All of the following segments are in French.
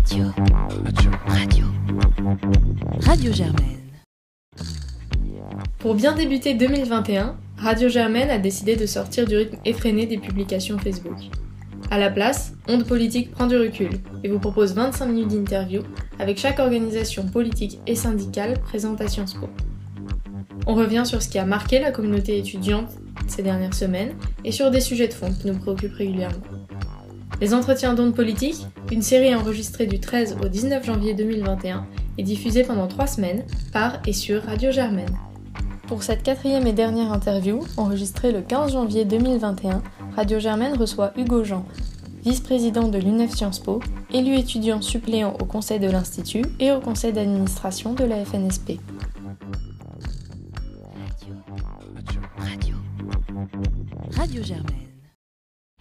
Radio. Radio. Radio. Germaine. Pour bien débuter 2021, Radio Germaine a décidé de sortir du rythme effréné des publications Facebook. À la place, Onde Politique prend du recul et vous propose 25 minutes d'interview avec chaque organisation politique et syndicale présente à Sciences Po. On revient sur ce qui a marqué la communauté étudiante ces dernières semaines et sur des sujets de fond qui nous préoccupent régulièrement. Les entretiens d'ondes politiques, une série enregistrée du 13 au 19 janvier 2021 et diffusée pendant trois semaines par et sur Radio Germaine. Pour cette quatrième et dernière interview, enregistrée le 15 janvier 2021, Radio Germaine reçoit Hugo Jean, vice-président de l'UNEF Sciences Po, élu étudiant suppléant au conseil de l'Institut et au conseil d'administration de la FNSP. Radio. Radio Germaine.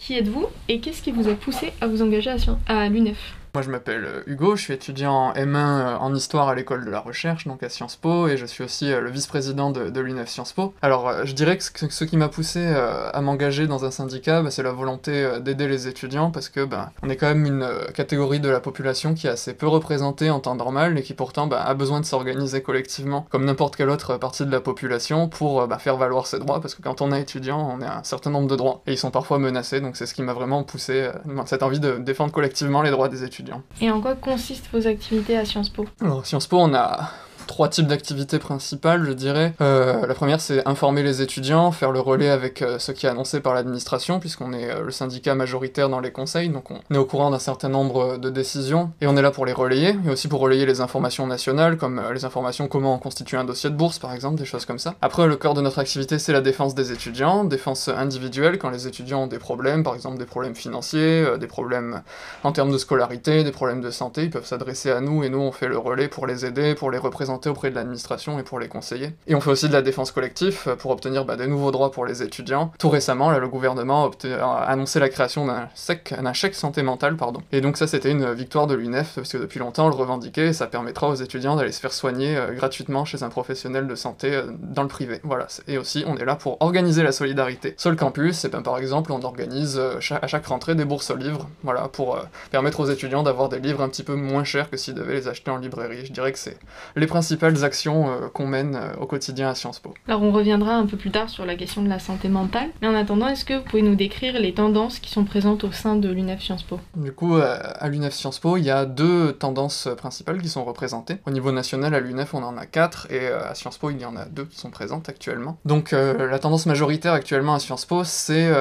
Qui êtes-vous et qu'est-ce qui vous a poussé à vous engager à, à l'UNEF? Moi je m'appelle euh, Hugo, je suis étudiant en M1 euh, en histoire à l'école de la recherche, donc à Sciences Po, et je suis aussi euh, le vice-président de, l'UNEF Sciences Po. Alors je dirais que ce, qui m'a poussé à m'engager dans un syndicat, bah, c'est la volonté d'aider les étudiants, parce que bah, on est quand même une catégorie de la population qui est assez peu représentée en temps normal, et qui pourtant bah, a besoin de s'organiser collectivement, comme n'importe quelle autre partie de la population, pour faire valoir ses droits, parce que quand on est étudiant, on a un certain nombre de droits, et ils sont parfois menacés, donc c'est ce qui m'a vraiment poussé, cette envie de défendre collectivement les droits des étudiants. Et en quoi consistent vos activités à Sciences Po? Alors, Sciences Po, on a trois types d'activités principales, je dirais. Euh, la première, c'est informer les étudiants, faire le relais avec euh, ce qui est annoncé par l'administration, puisqu'on est euh, le syndicat majoritaire dans les conseils, donc on est au courant d'un certain nombre de décisions, et on est là pour les relayer, et aussi pour relayer les informations nationales, comme les informations comment constituer un dossier de bourse, par exemple, des choses comme ça. Après, le cœur de notre activité, c'est la défense des étudiants, défense individuelle, quand les étudiants ont des problèmes, par exemple des problèmes financiers, des problèmes en termes de scolarité, des problèmes de santé, ils peuvent s'adresser à nous, et nous, on fait le relais pour les aider, pour les représenter auprès de l'administration et pour les conseiller. Et on fait aussi de la défense collective euh, pour obtenir bah, des nouveaux droits pour les étudiants. Tout récemment, là, le gouvernement a, annoncé la création d'un chèque santé mentale, pardon. Et donc ça, c'était une victoire de l'UNEF, parce que depuis longtemps, on le revendiquait, et ça permettra aux étudiants d'aller se faire soigner euh, gratuitement chez un professionnel de santé euh, dans le privé. Voilà. Et aussi, on est là pour organiser la solidarité. Sur le campus, et ben, par exemple, on organise à chaque rentrée des bourses aux livres, voilà, pour permettre aux étudiants d'avoir des livres un petit peu moins chers que s'ils devaient les acheter en librairie. Je dirais que c'est les principes principales actions euh, qu'on mène euh, au quotidien à Sciences Po. Alors on reviendra un peu plus tard sur la question de la santé mentale, mais en attendant, est-ce que vous pouvez nous décrire les tendances qui sont présentes au sein de l'UNEF Sciences Po? Du coup, euh, à l'UNEF Sciences Po, il y a deux tendances principales qui sont représentées. Au niveau national, à l'UNEF, on en a quatre, et à Sciences Po, il y en a deux qui sont présentes actuellement. Donc la tendance majoritaire actuellement à Sciences Po, c'est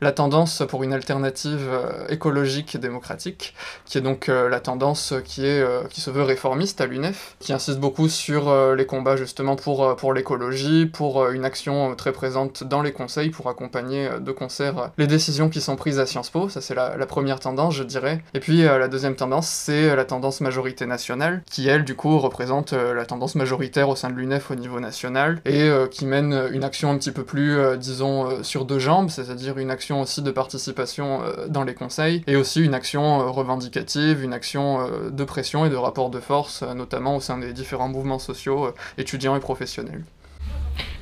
la tendance pour une alternative écologique et démocratique, qui est donc la tendance qui, est, qui se veut réformiste à l'UNEF, qui insiste beaucoup sur euh, les combats justement pour, euh, pour l'écologie, pour euh, une action très présente dans les conseils, pour accompagner de concert les décisions qui sont prises à Sciences Po, ça c'est la, première tendance je dirais. Et puis la deuxième tendance c'est la tendance majorité nationale, qui elle du coup représente la tendance majoritaire au sein de l'UNEF au niveau national, et qui mène une action un petit peu plus, disons, sur deux jambes, c'est-à-dire une action aussi de participation dans les conseils, et aussi une action revendicative, une action de pression et de rapport de force, notamment au sein des différents mouvements mouvements sociaux, euh, étudiants et professionnels.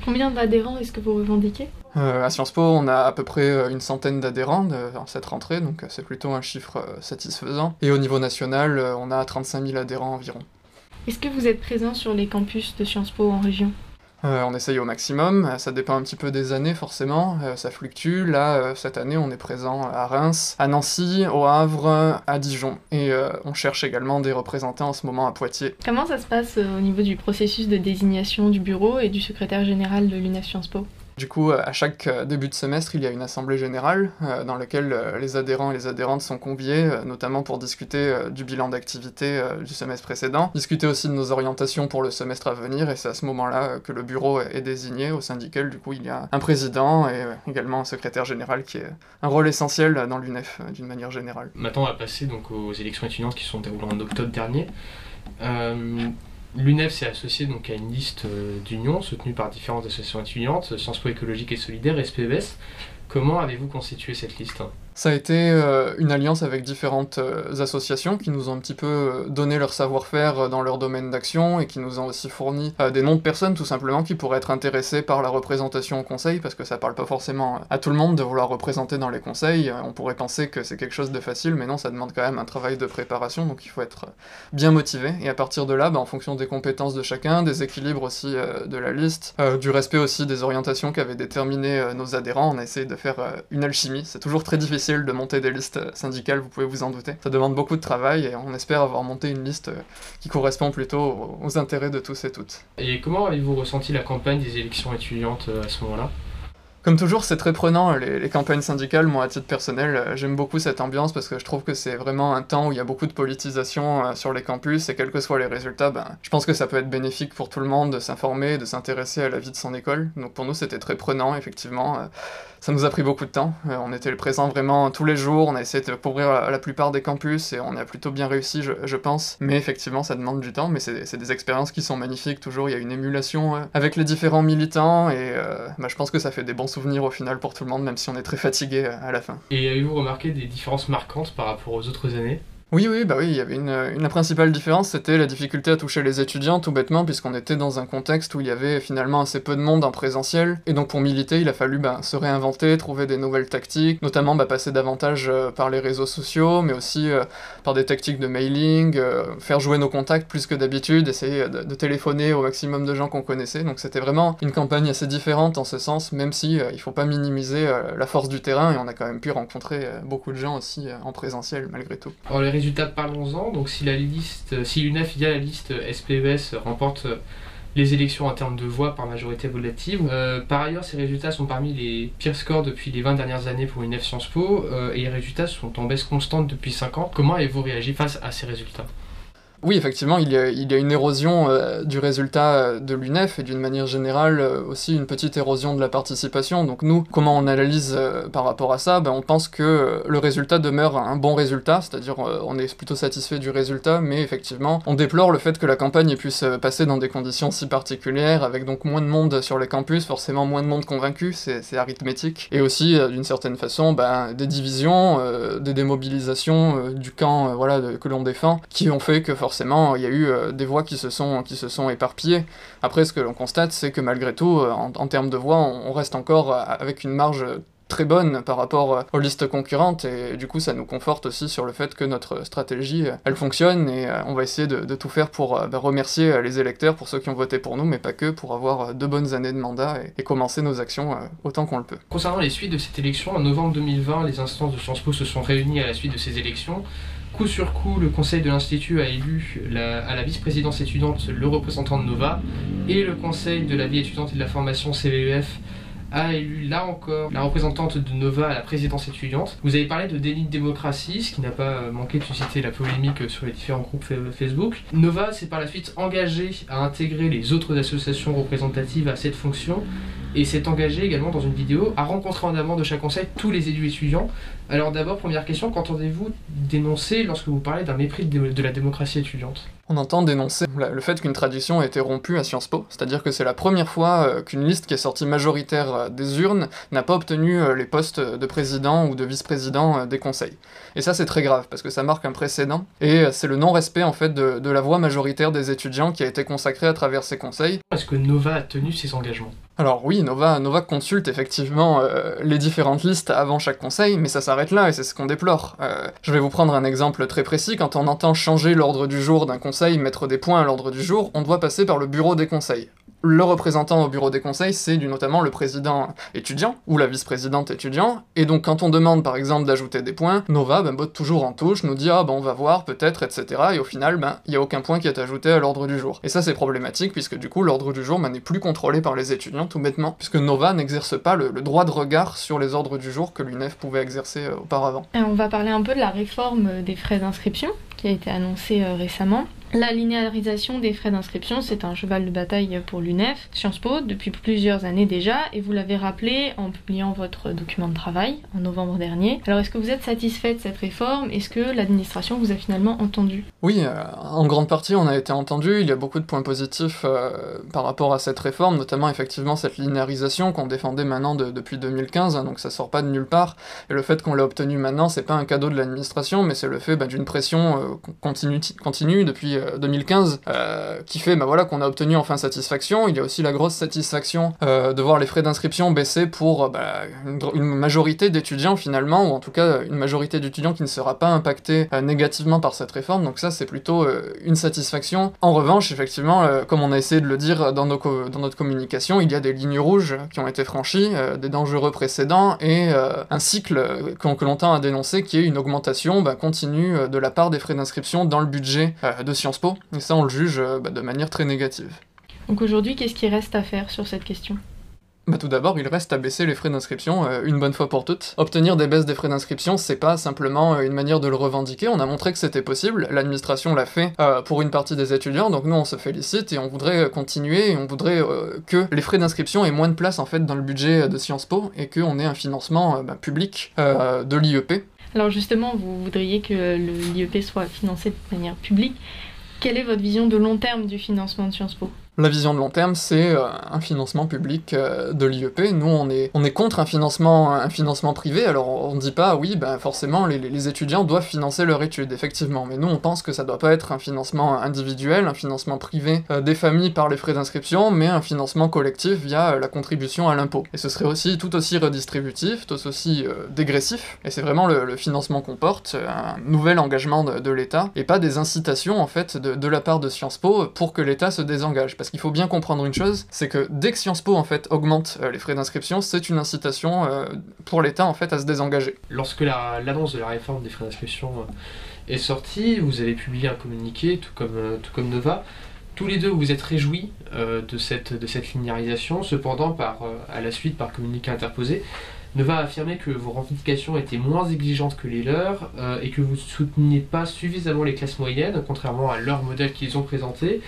Combien d'adhérents est-ce que vous revendiquez? Euh, À Sciences Po, on a à peu près euh, une centaine d'adhérents dans cette rentrée, donc c'est plutôt un chiffre satisfaisant. Et au niveau national, on a 35 000 adhérents environ. Est-ce que vous êtes présent sur les campus de Sciences Po en région? Euh, on essaye au maximum, euh, ça dépend un petit peu des années forcément, euh, ça fluctue. Là, cette année, on est présent à Reims, à Nancy, au Havre, à Dijon. Et on cherche également des représentants en ce moment à Poitiers. Comment ça se passe au niveau du processus de désignation du bureau et du secrétaire général de l'UNEF Sciences Po? Du coup, à chaque euh, début de semestre, il y a une assemblée générale euh, dans laquelle euh, les adhérents et les adhérentes sont conviés, notamment pour discuter du bilan d'activité du semestre précédent, discuter aussi de nos orientations pour le semestre à venir, et c'est à ce moment-là que le bureau est désigné, au duquel, du coup, il y a un président et également un secrétaire général qui est un rôle essentiel dans l'UNEF d'une manière générale. Maintenant, on va passer donc aux élections étudiantes qui sont déroulées en octobre dernier. L'UNEF s'est associé donc à une liste euh, d'unions soutenues par différentes associations étudiantes, Sciences Po écologique et solidaire, SPES. Comment avez-vous constitué cette liste? Ça a été euh, une alliance avec différentes euh, associations qui nous ont un petit peu euh, donné leur savoir-faire dans leur domaine d'action et qui nous ont aussi fourni des noms de personnes tout simplement qui pourraient être intéressées par la représentation au conseil parce que ça parle pas forcément à tout le monde de vouloir représenter dans les conseils. On pourrait penser que c'est quelque chose de facile mais non, ça demande quand même un travail de préparation donc il faut être bien motivé et à partir de là, bah, en fonction des compétences de chacun, des équilibres aussi de la liste, du respect aussi des orientations qu'avaient déterminées nos adhérents, on a essayé de faire une alchimie. C'est toujours très difficile de monter des listes syndicales, vous pouvez vous en douter. Ça demande beaucoup de travail et on espère avoir monté une liste qui correspond plutôt aux intérêts de tous et toutes. Et comment avez-vous ressenti la campagne des élections étudiantes euh, à ce moment-là? Comme toujours, c'est très prenant les, campagnes syndicales. Moi, à titre personnel, euh, j'aime beaucoup cette ambiance parce que je trouve que c'est vraiment un temps où il y a beaucoup de politisation euh, sur les campus et quels que soient les résultats, ben, je pense que ça peut être bénéfique pour tout le monde de s'informer, de s'intéresser à la vie de son école. Donc pour nous, c'était très prenant, effectivement ça nous a pris beaucoup de temps. Euh, on était présent vraiment tous les jours, on a essayé de couvrir la, plupart des campus et on a plutôt bien réussi, je, pense. Mais effectivement, ça demande du temps, mais c'est des expériences qui sont magnifiques. Toujours, il y a une émulation euh, avec les différents militants et euh, bah, je pense que ça fait des bons souvenirs au final pour tout le monde, même si on est très fatigué à la fin. Et avez-vous remarqué des différences marquantes par rapport aux autres années? Oui, oui, bah oui, il y avait une, la principale différence, c'était la difficulté à toucher les étudiants, tout bêtement, puisqu'on était dans un contexte où il y avait finalement assez peu de monde en présentiel, et donc pour militer, il a fallu bah, se réinventer, trouver des nouvelles tactiques, notamment bah, passer davantage euh, par les réseaux sociaux, mais aussi euh, par des tactiques de mailing, euh, faire jouer nos contacts plus que d'habitude, essayer de, téléphoner au maximum de gens qu'on connaissait, donc c'était vraiment une campagne assez différente en ce sens, même si il faut pas minimiser la force du terrain, et on a quand même pu rencontrer beaucoup de gens aussi en présentiel malgré tout résultats, parlons-en. Donc si la liste, si l'UNEF via la liste SPES remporte euh, les élections en termes de voix par majorité relative. Euh, par ailleurs, ces résultats sont parmi les pires scores depuis les 20 dernières années pour UNEF Sciences Po euh, et les résultats sont en baisse constante depuis 5 ans. Comment avez-vous réagi face à ces résultats? Oui, effectivement, il y a, une érosion euh, du résultat euh, de l'UNEF et d'une manière générale euh, aussi une petite érosion de la participation. Donc nous, comment on analyse par rapport à ça? Ben, On pense que le résultat demeure un bon résultat, c'est-à-dire on est plutôt satisfait du résultat, mais effectivement, on déplore le fait que la campagne puisse passer dans des conditions si particulières, avec donc moins de monde sur les campus, forcément moins de monde convaincu, c'est arithmétique, et aussi d'une certaine façon ben, des divisions, des démobilisations du camp voilà, que l'on défend, qui ont fait que forcément, il y a eu euh, des voix qui se sont, qui se sont éparpillées. Après, ce que l'on constate, c'est que malgré tout, euh, en, termes de voix, on, reste encore euh, avec une marge très bonne par rapport aux listes concurrentes et du coup ça nous conforte aussi sur le fait que notre stratégie elle fonctionne et on va essayer de, tout faire pour bah, remercier les électeurs pour ceux qui ont voté pour nous mais pas que pour avoir deux bonnes années de mandat et, commencer nos actions autant qu'on le peut. Concernant les suites de cette élection, en novembre 2020 les instances de Sciences Po se sont réunies à la suite de ces élections Coup sur coup, le conseil de l'Institut a élu à la vice-présidence étudiante le représentant de Nova et le conseil de la vie étudiante et de la formation CVEF a élu là encore la représentante de Nova à la présidence étudiante. Vous avez parlé de déni de démocratie, ce qui n'a pas manqué de susciter la polémique sur les différents groupes Facebook. Nova s'est par la suite engagé à intégrer les autres associations représentatives à cette fonction et s'est engagé également dans une vidéo à rencontrer en amont de chaque conseil tous les élus étudiants. Alors d'abord, première question, qu'entendez-vous dénoncer lorsque vous parlez d'un mépris de la démocratie étudiante? On entend dénoncer le fait qu'une tradition a été rompue à Sciences Po, c'est-à-dire que c'est la première fois euh, qu'une liste qui est sortie majoritaire euh, des urnes n'a pas obtenu euh, les postes de président ou de vice-président des conseils. Et ça c'est très grave, parce que ça marque un précédent, et c'est le non-respect en fait de, de la voix majoritaire des étudiants qui a été consacrée à travers ces conseils. Est-ce que Nova a tenu ses engagements? Alors oui, Nova, Nova consulte effectivement les différentes listes avant chaque conseil, mais ça s'arrête là et c'est ce qu'on déplore. je vais vous prendre un exemple très précis. Quand on entend changer l'ordre du jour d'un conseil, mettre des points à l'ordre du jour, on doit passer par le bureau des conseils. Le représentant au bureau des conseils, c'est notamment le président étudiant ou la vice-présidente étudiant. Et donc, quand on demande par exemple d'ajouter des points, Nova ben, botte toujours en touche, nous dit ah ben on va voir peut-être, etc. Et au final, ben il y a aucun point qui est ajouté à l'ordre du jour. Et ça c'est problématique puisque du coup l'ordre du jour ben, n'est plus contrôlé par les étudiants tout bêtement, puisque Nova n'exerce pas le, droit de regard sur les ordres du jour que l'UNEF pouvait exercer euh, auparavant. on va parler un peu de la réforme des frais d'inscription qui a été annoncée euh, récemment. La linéarisation des frais d'inscription, c'est un cheval de bataille pour l'UNEF, Sciences Po, depuis plusieurs années déjà, et vous l'avez rappelé en publiant votre document de travail en novembre dernier. Alors est-ce que vous êtes satisfait de cette réforme? Est-ce que l'administration vous a finalement entendu? Oui, euh, en grande partie on a été entendu, il y a beaucoup de points positifs euh, par rapport à cette réforme, notamment effectivement cette linéarisation qu'on défendait maintenant depuis 2015, hein, donc ça sort pas de nulle part, et le fait qu'on l'ait obtenu maintenant, c'est pas un cadeau de l'administration, mais c'est le fait bah, d'une pression euh, continue depuis 2015 euh, euh, qui fait bah, voilà, qu'on a obtenu enfin satisfaction. Il y a aussi la grosse satisfaction euh, de voir les frais d'inscription baisser pour bah, une, majorité d'étudiants finalement, ou en tout cas une majorité d'étudiants qui ne sera pas impactée négativement par cette réforme. Donc ça c'est plutôt une satisfaction. En revanche, effectivement, comme on a essayé de le dire dans, nos dans notre communication, il y a des lignes rouges qui ont été franchies, des dangereux précédents et un cycle que, l'on tend à dénoncer qui est une augmentation bah, continue de la part des frais d'inscription dans le budget de Sciences et ça on le juge euh, bah, de manière très négative. Donc aujourd'hui, qu'est-ce qui reste à faire sur cette question? Bah tout d'abord, il reste à baisser les frais d'inscription euh, une bonne fois pour toutes. Obtenir des baisses des frais d'inscription, c'est pas simplement euh, une manière de le revendiquer, on a montré que c'était possible, l'administration l'a fait pour une partie des étudiants, donc nous on se félicite et on voudrait continuer et on voudrait que les frais d'inscription aient moins de place en fait dans le budget de Sciences Po et qu'on ait un financement bah, public de l'IEP. Alors justement, vous voudriez que l'IEP soit financé de manière publique. Quelle est votre vision de long terme du financement de Sciences Po? La vision de long terme, c'est euh, un financement public euh, de l'IEP. Nous, on est, on est contre un financement, un financement privé. Alors, on ne dit pas, oui, ben, forcément, les, étudiants doivent financer leur étude, effectivement. Mais nous, on pense que ça doit pas être un financement individuel, un financement privé euh, des familles par les frais d'inscription, mais un financement collectif via la contribution à l'impôt. Et ce serait aussi tout aussi redistributif, tout aussi dégressif. Et c'est vraiment le, financement qu'on porte, un nouvel engagement de, l'État, et pas des incitations, en fait, de, la part de Sciences Po pour que l'État se désengage. Qu'il faut bien comprendre une chose, c'est que dès que Sciences Po en fait augmente euh, les frais d'inscription, c'est une incitation euh, pour l'État en fait à se désengager. Lorsque l'annonce de la réforme des frais d'inscription euh, est sortie, vous avez publié un communiqué, tout comme, tout comme Nova. Tous les deux, vous êtes réjouis de, cette, de cette linéarisation. Cependant, par, à la suite, par communiqué interposé, Nova a affirmé que vos revendications étaient moins exigeantes que les leurs euh, et que vous ne souteniez pas suffisamment les classes moyennes, contrairement à leur modèle qu'ils ont présenté.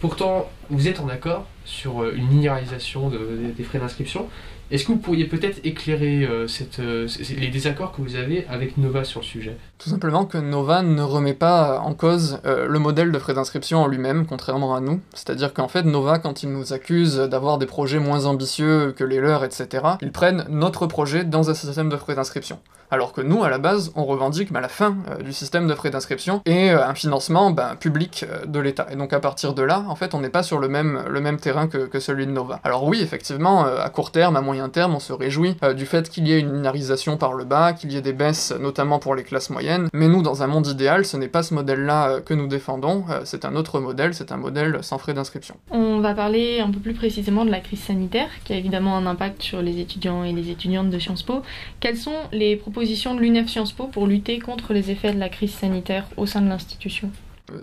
Pourtant, vous êtes en accord sur euh, une linéarisation des frais d'inscription. Est-ce que vous pourriez peut-être éclairer euh, euh, les désaccords que vous avez avec Nova sur le sujet? Tout simplement que Nova ne remet pas en cause le modèle de frais d'inscription en lui-même, contrairement à nous. C'est-à-dire qu'en fait, Nova, quand ils nous accusent d'avoir des projets moins ambitieux que les leurs, etc., ils prennent notre projet dans un système de frais d'inscription. Alors que nous, à la base, on revendique la fin du système de frais d'inscription et un financement bah, public de l'État. Et donc à partir de là, en fait, on n'est pas sur le même, le même terrain que, que, celui de Nova. Alors oui, effectivement, à court terme, à moyen terme, on se réjouit euh, du fait qu'il y ait une linéarisation par le bas, qu'il y ait des baisses notamment pour les classes moyennes, mais nous, dans un monde idéal, ce n'est pas ce modèle-là euh, que nous défendons, euh, c'est un autre modèle, c'est un modèle sans frais d'inscription. On va parler un peu plus précisément de la crise sanitaire, qui a évidemment un impact sur les étudiants et les étudiantes de Sciences Po. Quelles sont les propositions de l'UNEF Sciences Po pour lutter contre les effets de la crise sanitaire au sein de l'institution?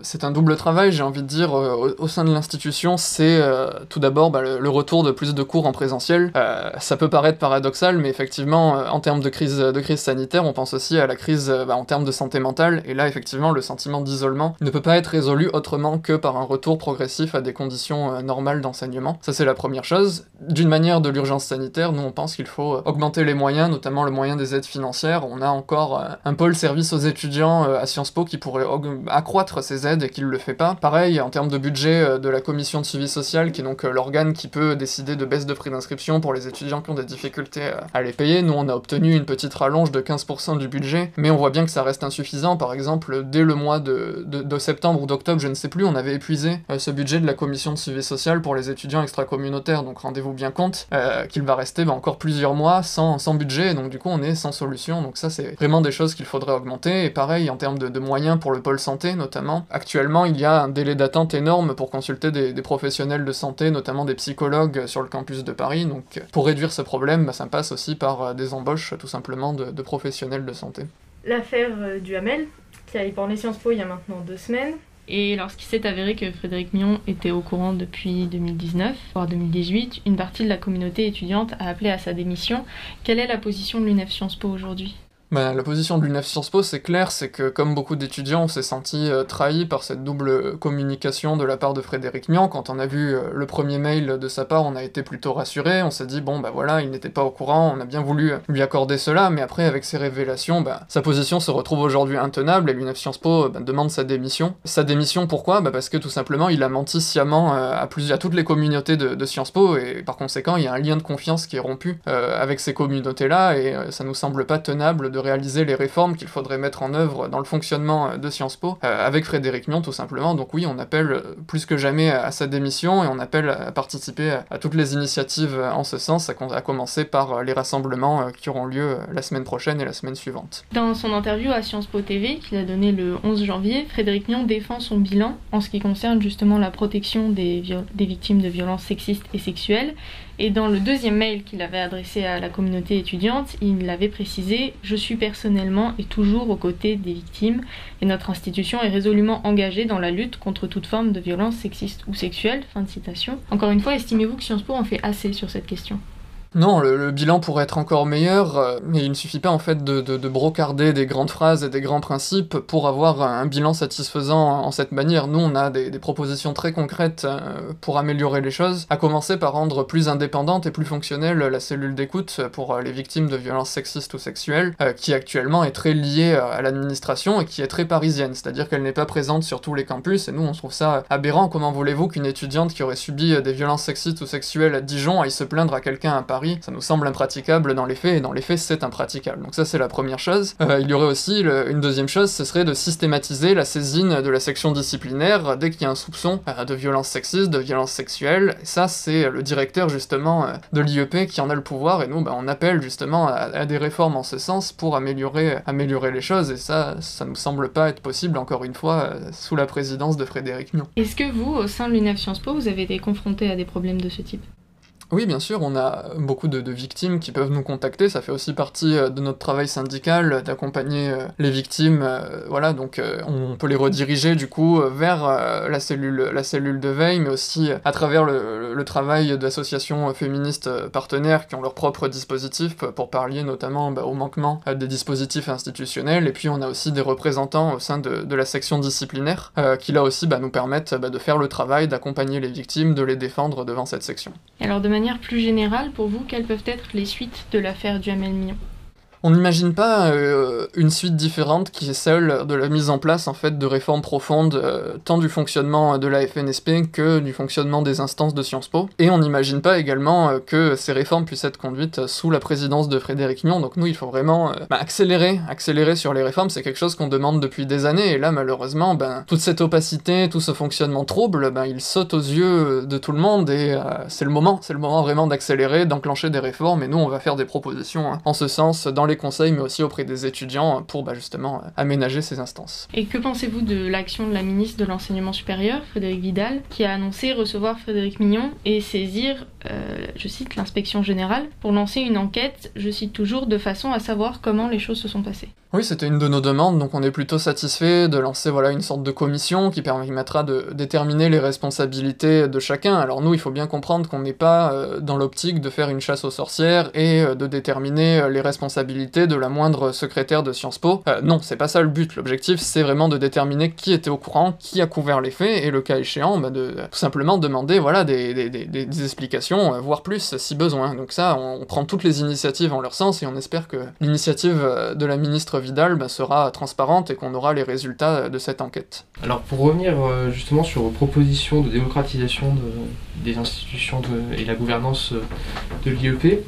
C'est un double travail, j'ai envie de dire, euh, au, sein de l'institution, c'est euh, tout d'abord bah, le, retour de plus de cours en présentiel. Euh, ça peut paraître paradoxal, mais effectivement, en termes de crise, de crise sanitaire, on pense aussi à la crise bah, en termes de santé mentale, et là, effectivement, le sentiment d'isolement ne peut pas être résolu autrement que par un retour progressif à des conditions normales d'enseignement. Ça, c'est la première chose. D'une manière de l'urgence sanitaire, nous, on pense qu'il faut augmenter les moyens, notamment le moyen des aides financières. On a encore un pôle service aux étudiants à Sciences Po qui pourrait accroître et qu'il le fait pas. Pareil, en termes de budget euh, de la commission de suivi social, qui est donc euh, l'organe qui peut décider de baisse de prix d'inscription pour les étudiants qui ont des difficultés euh, à les payer, nous on a obtenu une petite rallonge de 15% du budget, mais on voit bien que ça reste insuffisant. Par exemple, dès le mois de, de, septembre ou d'octobre, je ne sais plus, on avait épuisé ce budget de la commission de suivi social pour les étudiants extra-communautaires, donc rendez-vous bien compte qu'il va rester bah, encore plusieurs mois sans, sans budget, donc du coup on est sans solution, donc ça c'est vraiment des choses qu'il faudrait augmenter, et pareil en termes de moyens pour le pôle santé notamment, Actuellement, il y a un délai d'attente énorme pour consulter des, professionnels de santé, notamment des psychologues sur le campus de Paris. Donc, pour réduire ce problème, bah, ça passe aussi par euh, des embauches, tout simplement, de, professionnels de santé. L'affaire euh, du Hamel, qui a ébranlé Sciences Po il y a maintenant deux semaines, et lorsqu'il s'est avéré que Frédéric Mion était au courant depuis 2019, voire 2018, une partie de la communauté étudiante a appelé à sa démission. Quelle est la position de l'UNEF Sciences Po aujourd'hui? Bah, la position de l'UNEF Sciences Po, c'est clair, c'est que comme beaucoup d'étudiants, on s'est senti euh, trahi par cette double communication de la part de Frédéric Mian. Quand on a vu euh, le premier mail de sa part, on a été plutôt rassuré, on s'est dit, bon bah voilà, il n'était pas au courant, on a bien voulu lui accorder cela, mais après, avec ces révélations, bah, sa position se retrouve aujourd'hui intenable. Et l'UNEF Sciences Po bah, demande sa démission. Sa démission, pourquoi? Bah, Parce que tout simplement, il a menti sciemment euh, à, plus, à toutes les communautés de, de, Sciences Po, et par conséquent, il y a un lien de confiance qui est rompu avec ces communautés-là, et ça nous semble pas tenable de réaliser les réformes qu'il faudrait mettre en œuvre dans le fonctionnement euh, de Sciences Po, euh, avec Frédéric Mion tout simplement. Donc oui, on appelle euh, plus que jamais à sa démission et on appelle à participer à toutes les initiatives en ce sens, à commencer par les rassemblements qui auront lieu la semaine prochaine et la semaine suivante. Dans son interview à Sciences Po TV, qu'il a donné le 11 janvier, Frédéric Mion défend son bilan en ce qui concerne justement la protection des victimes de violences sexistes et sexuelles et dans le deuxième mail qu'il avait adressé à la communauté étudiante, il l'avait précisé Je suis personnellement et toujours aux côtés des victimes, et notre institution est résolument engagée dans la lutte contre toute forme de violence sexiste ou sexuelle. Fin de citation. Encore une fois, estimez-vous que Sciences Po en fait assez sur cette question? Non, le, bilan pourrait être encore meilleur, euh, mais il ne suffit pas en fait de, brocarder des grandes phrases et des grands principes pour avoir un bilan satisfaisant en cette manière. Nous, on a des, propositions très concrètes euh, pour améliorer les choses, à commencer par rendre plus indépendante et plus fonctionnelle la cellule d'écoute pour euh, les victimes de violences sexistes ou sexuelles, qui actuellement est très liée à l'administration et qui est très parisienne, c'est-à-dire qu'elle n'est pas présente sur tous les campus, et nous on trouve ça aberrant. Comment voulez-vous qu'une étudiante qui aurait subi des violences sexistes ou sexuelles à Dijon aille se plaindre à quelqu'un à Paris ça nous semble impraticable dans les faits, et dans les faits c'est impraticable. Donc ça c'est la première chose. Euh, il y aurait aussi une deuxième chose, ce serait de systématiser la saisine de la section disciplinaire dès qu'il y a un soupçon euh, de violence sexiste, de violence sexuelle, ça c'est le directeur justement euh, de l'IEP qui en a le pouvoir, et nous bah, on appelle justement à, des réformes en ce sens pour améliorer, les choses, et ça, ça nous semble pas être possible encore une fois sous la présidence de Frédéric Mion. Est-ce que vous, au sein de l'UNEF Sciences Po, vous avez été confronté à des problèmes de ce type? Oui, bien sûr, on a beaucoup de, victimes qui peuvent nous contacter, ça fait aussi partie euh, de notre travail syndical d'accompagner euh, les victimes, euh, voilà, donc on peut les rediriger du coup vers la, cellule, de veille, mais aussi à travers le, travail d'associations féministes partenaires qui ont leur propre dispositif pour parler notamment bah, au manquement des dispositifs institutionnels, et puis on a aussi des représentants au sein de, la section disciplinaire qui là aussi bah, nous permettent bah, de faire le travail, d'accompagner les victimes, de les défendre devant cette section. Manière plus générale, pour vous, quelles peuvent être les suites de l'affaire Duhamel Mignon on n'imagine pas euh, une suite différente qui est celle de la mise en place en fait de réformes profondes euh, tant du fonctionnement de la FNSP que du fonctionnement des instances de Sciences Po. Et on n'imagine pas également euh, que ces réformes puissent être conduites sous la présidence de Frédéric Mion. Donc nous, il faut vraiment bah, accélérer, accélérer sur les réformes. C'est quelque chose qu'on demande depuis des années. Et là, malheureusement, ben, toute cette opacité, tout ce fonctionnement trouble, ben, il saute aux yeux de tout le monde. Et c'est le moment, c'est le moment vraiment d'accélérer, d'enclencher des réformes. Et nous, on va faire des propositions hein, en ce sens dans les conseils, mais aussi auprès des étudiants pour bah, justement aménager ces instances. Et que pensez-vous de l'action de la ministre de l'Enseignement supérieur, Frédéric Vidal, qui a annoncé recevoir Frédéric Mignon et saisir, euh, je cite, l'inspection générale pour lancer une enquête, je cite toujours, de façon à savoir comment les choses se sont passées oui, c'était une de nos demandes, donc on est plutôt satisfait de lancer voilà une sorte de commission qui permettra de déterminer les responsabilités de chacun. Alors nous, il faut bien comprendre qu'on n'est pas euh, dans l'optique de faire une chasse aux sorcières et euh, de déterminer les responsabilités de la moindre secrétaire de Sciences Po. non, c'est pas ça le but. L'objectif, c'est vraiment de déterminer qui était au courant, qui a couvert les faits, et le cas échéant, bah, de tout simplement demander voilà des, des, des, des explications, voire plus si besoin. Donc ça, on, prend toutes les initiatives en leur sens et on espère que l'initiative de la ministre Vidal bah, sera transparente et qu'on aura les résultats de cette enquête. Alors pour revenir euh, justement sur vos propositions de démocratisation des institutions et la gouvernance euh, de l'IEP,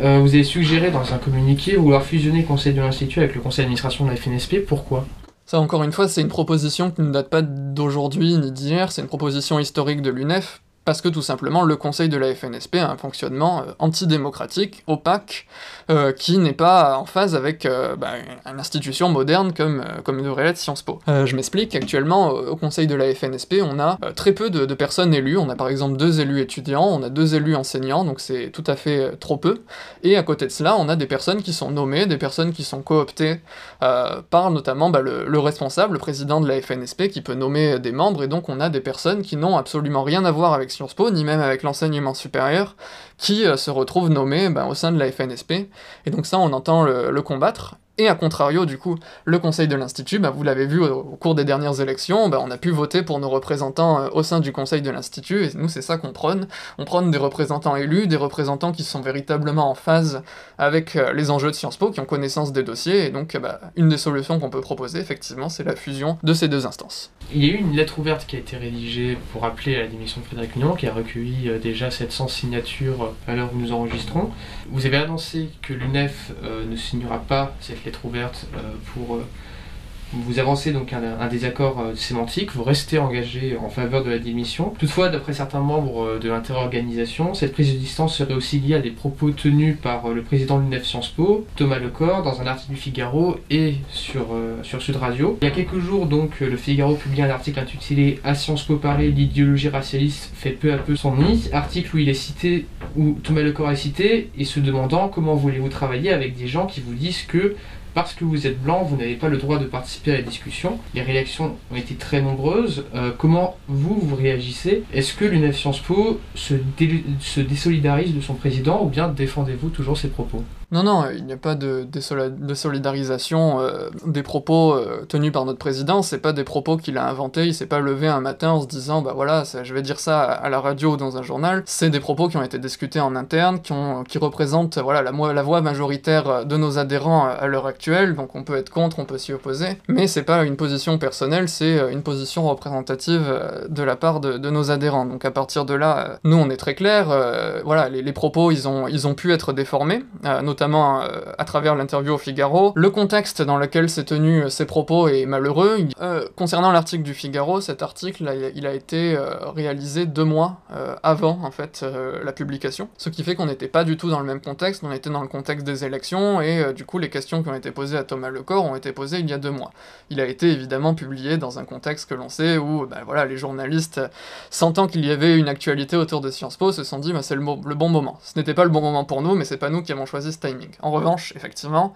euh, vous avez suggéré dans un communiqué vouloir fusionner le conseil de l'Institut avec le conseil d'administration de la FNSP. Pourquoi? Ça, encore une fois, c'est une proposition qui ne date pas d'aujourd'hui ni d'hier, c'est une proposition historique de l'UNEF, parce que tout simplement le conseil de la FNSP a un fonctionnement euh, antidémocratique, opaque, euh, qui n'est pas en phase avec euh, bah, une institution moderne comme, devrait l'être Sciences Po. je m'explique, actuellement au conseil de la FNSP on a très peu de, personnes élues, on a par exemple deux élus étudiants, on a deux élus enseignants, donc c'est tout à fait trop peu, et à côté de cela on a des personnes qui sont nommées, des personnes qui sont cooptées par notamment bah, le, le responsable, le président de la FNSP qui peut nommer des membres, et donc on a des personnes qui n'ont absolument rien à voir avec Ni même avec l'enseignement supérieur, qui euh, se retrouvent nommés ben, au sein de la FNSP. Et donc ça, on entend le, combattre. Et à contrario, du coup, le conseil de l'Institut, bah, vous l'avez vu au, cours des dernières élections, bah, on a pu voter pour nos représentants euh, au sein du conseil de l'Institut, et nous c'est ça qu'on prône. On prône des représentants élus, des représentants qui sont véritablement en phase avec euh, les enjeux de Sciences Po, qui ont connaissance des dossiers, et donc bah, une des solutions qu'on peut proposer, effectivement, c'est la fusion de ces deux instances. Il y a eu une lettre ouverte qui a été rédigée pour appeler à la démission de Frédéric Mignon, qui a recueilli euh, déjà 700 signatures à l'heure où nous enregistrons. Vous avez annoncé que l'UNEF ne signera pas cette ouverte euh, pour euh, vous avancez donc un, désaccord euh, sémantique, vous restez engagé en faveur de la démission. Toutefois, d'après certains membres de l'interorganisation, cette prise de distance serait aussi liée à des propos tenus par le président de l'UNEF Sciences Po, Thomas Lecor, dans un article du Figaro et sur, sur Sud Radio. Il y a quelques jours, donc, le Figaro publie un article intitulé À Sciences Po Paris, l'idéologie racialiste fait peu à peu son nid. Article où il est cité, où Thomas Lecor est cité, et se demandant comment voulez-vous travailler avec des gens qui vous disent que parce que vous êtes blanc, vous n'avez pas le droit de participer à la discussion. Les réactions ont été très nombreuses. Euh, comment vous, vous réagissez? Est-ce que l'UNEF Sciences Po se, se désolidarise de son président ou bien défendez-vous toujours ses propos? Non, non, il n'y a pas de, de, solidarisation euh, des propos euh, tenus par notre président, c'est pas des propos qu'il a inventés, il s'est pas levé un matin en se disant, bah voilà, je vais dire ça à, la radio ou dans un journal, c'est des propos qui ont été discutés en interne, qui, ont, qui représentent voilà, la, la voix majoritaire de nos adhérents à l'heure actuelle, donc on peut être contre, on peut s'y opposer, mais c'est pas une position personnelle, c'est euh, une position représentative de la part de, nos adhérents, donc à partir de là, nous on est très clair, voilà, les, les, propos ils ont, ils ont pu être déformés, euh, à travers l'interview au Figaro. Le contexte dans lequel s'est tenu euh, ces propos est malheureux. Euh, concernant l'article du Figaro, cet article, il a été réalisé deux mois avant, en fait, la publication. Ce qui fait qu'on n'était pas du tout dans le même contexte, on était dans le contexte des élections, et du coup, les questions qui ont été posées à Thomas Lecor ont été posées il y a deux mois. Il a été évidemment publié dans un contexte que l'on sait où, ben, voilà, les journalistes, sentant qu'il y avait une actualité autour de Sciences Po, se sont dit, bah, c'est le, le bon moment. Ce n'était pas le bon moment pour nous, mais c'est pas nous qui avons choisi ce En revanche, effectivement,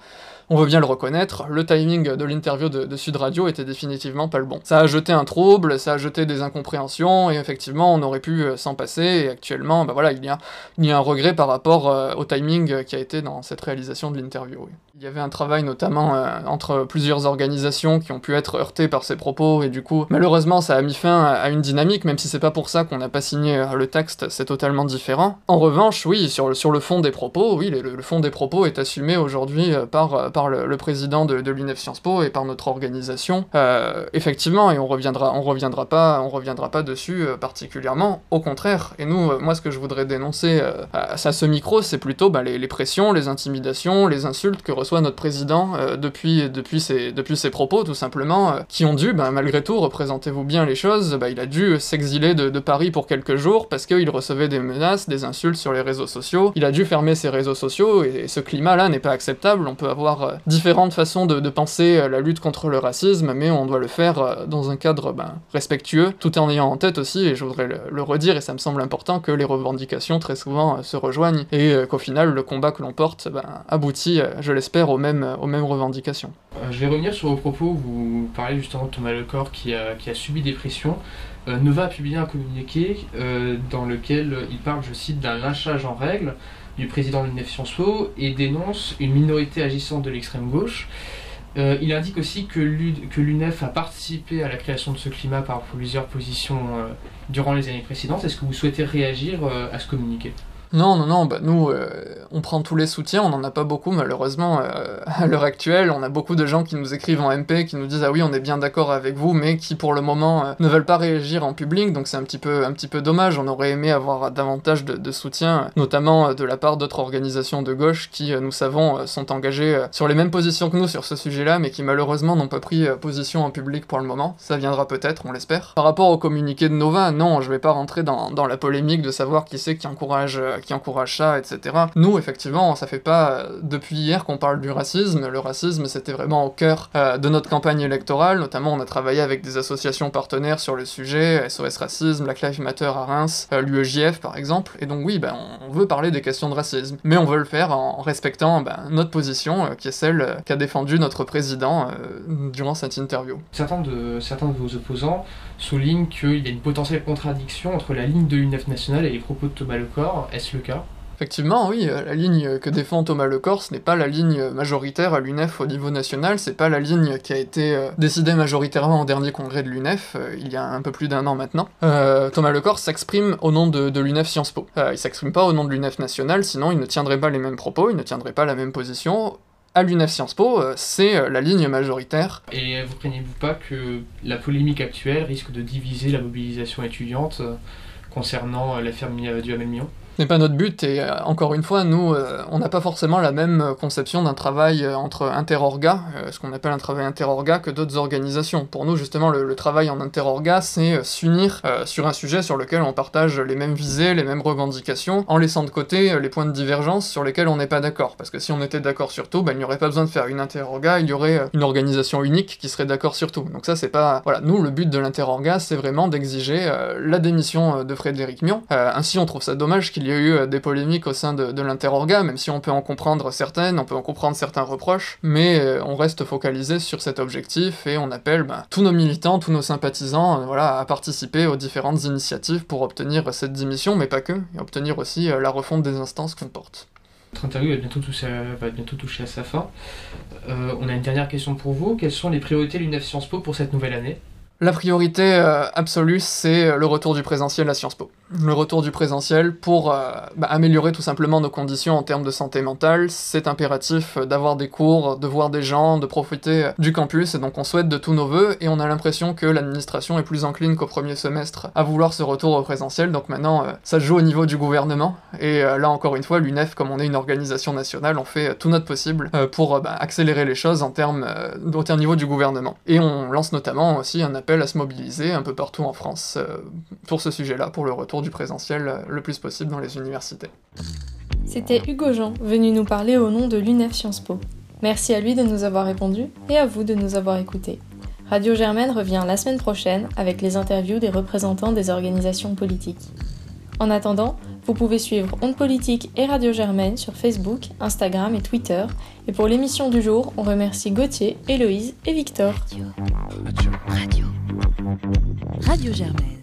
on veut bien le reconnaître, le timing de l'interview de, Sud Radio était définitivement pas le bon. Ça a jeté un trouble, ça a jeté des incompréhensions, et effectivement, on aurait pu euh, s'en passer, et actuellement, bah voilà, il y a, il y a un regret par rapport euh, au timing qui a été dans cette réalisation de l'interview. Il y avait un travail notamment euh, entre plusieurs organisations qui ont pu être heurtées par ces propos, et du coup, malheureusement, ça a mis fin à, une dynamique, même si c'est pas pour ça qu'on n'a pas signé le texte, c'est totalement différent. En revanche, oui, sur, sur le fond des propos, oui, le, le fond des propos est assumé aujourd'hui par, par le, président de, de l'UNEF Sciences Po et par notre organisation. Euh, effectivement, et on reviendra, on reviendra pas, on reviendra pas dessus euh, particulièrement. Au contraire. Et nous, euh, moi, ce que je voudrais dénoncer à, ce micro, c'est plutôt bah, les, pressions, les intimidations, les insultes que reçoit notre président depuis, depuis, ses, depuis ses propos, tout simplement, qui ont dû, bah, malgré tout, représentez-vous bien les choses, bah, il a dû s'exiler de, de, Paris pour quelques jours parce qu'il recevait des menaces, des insultes sur les réseaux sociaux. Il a dû fermer ses réseaux sociaux et ce climat-là n'est pas acceptable. On peut avoir différentes façons de, penser euh, la lutte contre le racisme, mais on doit le faire euh, dans un cadre ben, respectueux, tout en ayant en tête aussi, et je voudrais le, redire, et ça me semble important, que les revendications très souvent euh, se rejoignent, et qu'au final, le combat que l'on porte ben, aboutit, je l'espère, aux mêmes, revendications. je vais revenir sur vos propos, vous parlez justement de Thomas Lecor qui a, qui a subi des pressions. Nova a publié un communiqué dans lequel il parle, je cite, d'un lynchage en règle du président de l'UNEF Sciences Po et dénonce une minorité agissante de l'extrême gauche. Euh, il indique aussi que l'UNEF a participé à la création de ce climat par plusieurs positions euh, durant les années précédentes. Est-ce que vous souhaitez réagir euh, à ce communiqué? Non, non, non, bah nous, euh, on prend tous les soutiens, on n'en a pas beaucoup malheureusement euh, à l'heure actuelle. On a beaucoup de gens qui nous écrivent en MP, qui nous disent ah oui, on est bien d'accord avec vous, mais qui pour le moment euh, ne veulent pas réagir en public, donc c'est un petit peu, un petit peu dommage. On aurait aimé avoir davantage de, soutien, notamment de la part d'autres organisations de gauche qui, nous savons, sont engagées sur les mêmes positions que nous sur ce sujet-là, mais qui malheureusement n'ont pas pris position en public pour le moment. Ça viendra peut-être, on l'espère. Par rapport au communiqué de Nova, non, je vais pas rentrer dans, dans la polémique de savoir qui c'est qui encourage qui encourage ça, etc. Nous, effectivement, ça fait pas euh, depuis hier qu'on parle du racisme. Le racisme, c'était vraiment au cœur euh, de notre campagne électorale. Notamment, on a travaillé avec des associations partenaires sur le sujet, SOS Racisme, la Lives Matter à Reims, euh, l'UEJF par exemple. Et donc oui, ben, on veut parler des questions de racisme, mais on veut le faire en respectant ben, notre position, qui est celle qu'a défendue notre président durant cette interview. Certains de, certains de vos opposants soulignent qu'il y a une potentielle contradiction entre la ligne de l'UNEF nationale et les propos de Thomas Lecor. Est-ce le cas? Effectivement, oui, euh, la ligne que défend Thomas Lecor, ce n'est pas la ligne majoritaire à l'UNEF au niveau national, c'est pas la ligne qui a été euh, décidée majoritairement au dernier congrès de l'UNEF, euh, il y a un peu plus d'un an maintenant. Thomas Lecor s'exprime au nom de, l'UNEF Sciences Po. il s'exprime pas au nom de l'UNEF nationale, sinon il ne tiendrait pas les mêmes propos, il ne tiendrait pas la même position à l'UNEF Sciences Po, c'est la ligne majoritaire. Et vous craignez-vous pas que la polémique actuelle risque de diviser la mobilisation étudiante concernant l'affaire du Hamel Mion n'est pas notre but, et euh, encore une fois, nous, euh, on n'a pas forcément la même conception d'un travail euh, entre interorgas, ce qu'on appelle un travail interorga, que d'autres organisations. Pour nous, justement, le, travail en interorga, c'est s'unir sur un sujet sur lequel on partage les mêmes visées, les mêmes revendications, en laissant de côté les points de divergence sur lesquels on n'est pas d'accord. Parce que si on était d'accord sur tout, ben, il n'y aurait pas besoin de faire une interorga, il y aurait une organisation unique qui serait d'accord sur tout. Donc ça, c'est pas... Voilà, nous, le but de l'interorga, c'est vraiment d'exiger la démission de Frédéric Mion. ainsi, on trouve ça dommage qu'il y ait eu euh, des polémiques au sein de, de l'interorga, même si on peut en comprendre certaines, on peut en comprendre certains reproches, mais euh, on reste focalisé sur cet objectif et on appelle bah, tous nos militants, tous nos sympathisants, euh, à participer aux différentes initiatives pour obtenir cette démission, mais pas que, et obtenir aussi la refonte des instances qu'on porte. Notre interview va bientôt toucher à, va bientôt toucher à sa fin. on a une dernière question pour vous. Quelles sont les priorités de l'UNEF Sciences Po pour cette nouvelle année? La priorité absolue, c'est le retour du présentiel à Sciences Po le retour du présentiel pour euh, bah, améliorer tout simplement nos conditions en termes de santé mentale. C'est impératif d'avoir des cours, de voir des gens, de profiter du campus, et donc on souhaite de tous nos voeux, et on a l'impression que l'administration est plus encline qu'au premier semestre à vouloir ce retour au présentiel, donc maintenant euh, ça joue au niveau du gouvernement, et euh, là encore une fois, l'UNEF, comme on est une organisation nationale, on fait tout notre possible pour bah, accélérer les choses en termes, au niveau du gouvernement. Et on lance notamment aussi un appel à se mobiliser un peu partout en France pour ce sujet-là, pour le retour du présentiel le plus possible dans les universités. C'était Hugo Jean, venu nous parler au nom de l'UNEF Sciences Po. Merci à lui de nous avoir répondu et à vous de nous avoir écoutés. Radio Germaine revient la semaine prochaine avec les interviews des représentants des organisations politiques. En attendant, vous pouvez suivre Onde Politique et Radio Germaine sur Facebook, Instagram et Twitter. Et pour l'émission du jour, on remercie Gauthier, Héloïse et Victor. Radio. Radio. Radio Germaine.